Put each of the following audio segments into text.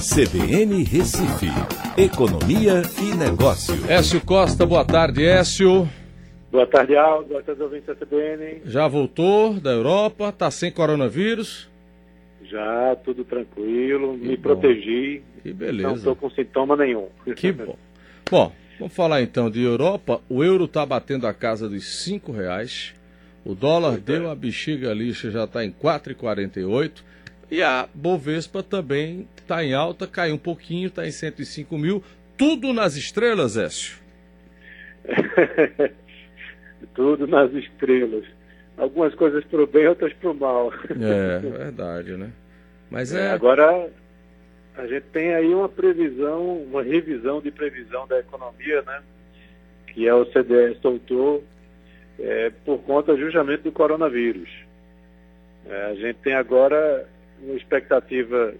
CBN Recife, Economia e Negócio. Écio Costa, boa tarde, Écio. Boa tarde, Aldo. Boa tarde, ouvintes da CBN. Já voltou da Europa, tá sem coronavírus? Já, tudo tranquilo, Que me bom. protegi. Que beleza. Não estou com sintoma nenhum. Que bom. Bom, vamos falar então de Europa. O euro está batendo a casa dos cinco reais. O dólar Pois é. deu a bexiga lixa, já está em 4,48. E a Bovespa também está em alta, caiu um pouquinho, está em 105 mil. Tudo nas estrelas, Écio. tudo nas estrelas. Algumas coisas pro bem, outras pro mal. É, verdade, né? Mas É, é. Agora, a gente tem aí uma previsão, uma revisão de previsão da economia, né? Que a OCDE soltou é, por conta justamente do coronavírus. É, a gente tem agora uma expectativa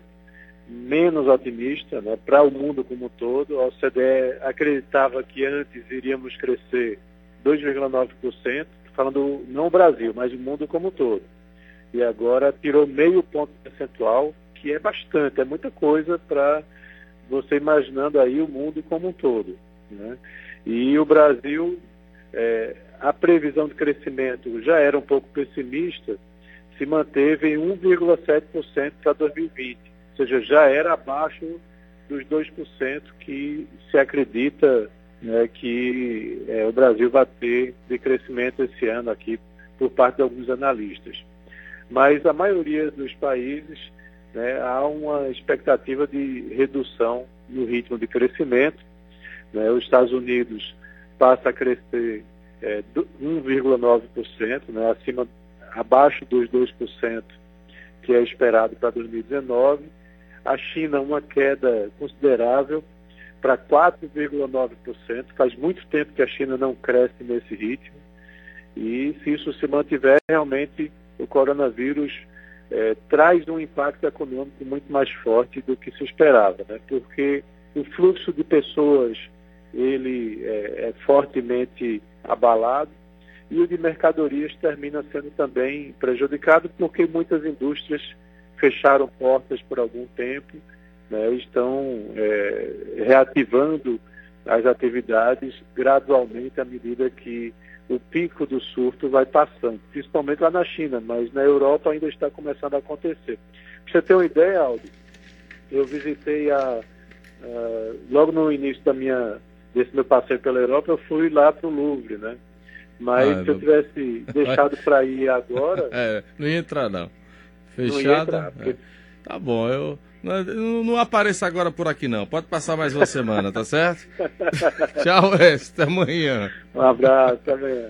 menos otimista né, para o mundo como um todo. A OCDE acreditava que antes iríamos crescer 2,9%, falando não o Brasil, mas o mundo como um todo e agora tirou meio ponto percentual, que é bastante, é muita coisa para você imaginando aí o mundo como um todo. Né? E o Brasil, é, a previsão de crescimento já era um pouco pessimista, se manteve em 1,7% para 2020, ou seja, já era abaixo dos 2% que se acredita né, que é, o Brasil vai ter de crescimento esse ano aqui por parte de alguns analistas mas a maioria dos países né, há uma expectativa de redução no ritmo de crescimento. né. Os Estados Unidos passa a crescer é, do- 1,9%, né, acima, abaixo dos 2% que é esperado para 2019. A China uma queda considerável para 4,9%. Faz muito tempo que a China não cresce nesse ritmo. E se isso se mantiver, realmente o coronavírus eh, traz um impacto econômico muito mais forte do que se esperava, né? porque o fluxo de pessoas ele é, é fortemente abalado e o de mercadorias termina sendo também prejudicado porque muitas indústrias fecharam portas por algum tempo, né? estão eh, reativando as atividades gradualmente à medida que o pico do surto vai passando, principalmente lá na China, mas na Europa ainda está começando a acontecer. Pra você ter uma ideia, Aldo, eu visitei a, a- logo no início da minha desse meu passeio pela Europa, eu fui lá para o Louvre, né? Mas Ah, se eu tivesse deixado para ir agora, É, não ia entrar, não. Porque é. Tá bom, eu. Não, não, apareça agora por aqui, não. Pode passar mais uma semana, tá certo? Tchau, Écio. Até amanhã. um abraço, até amanhã.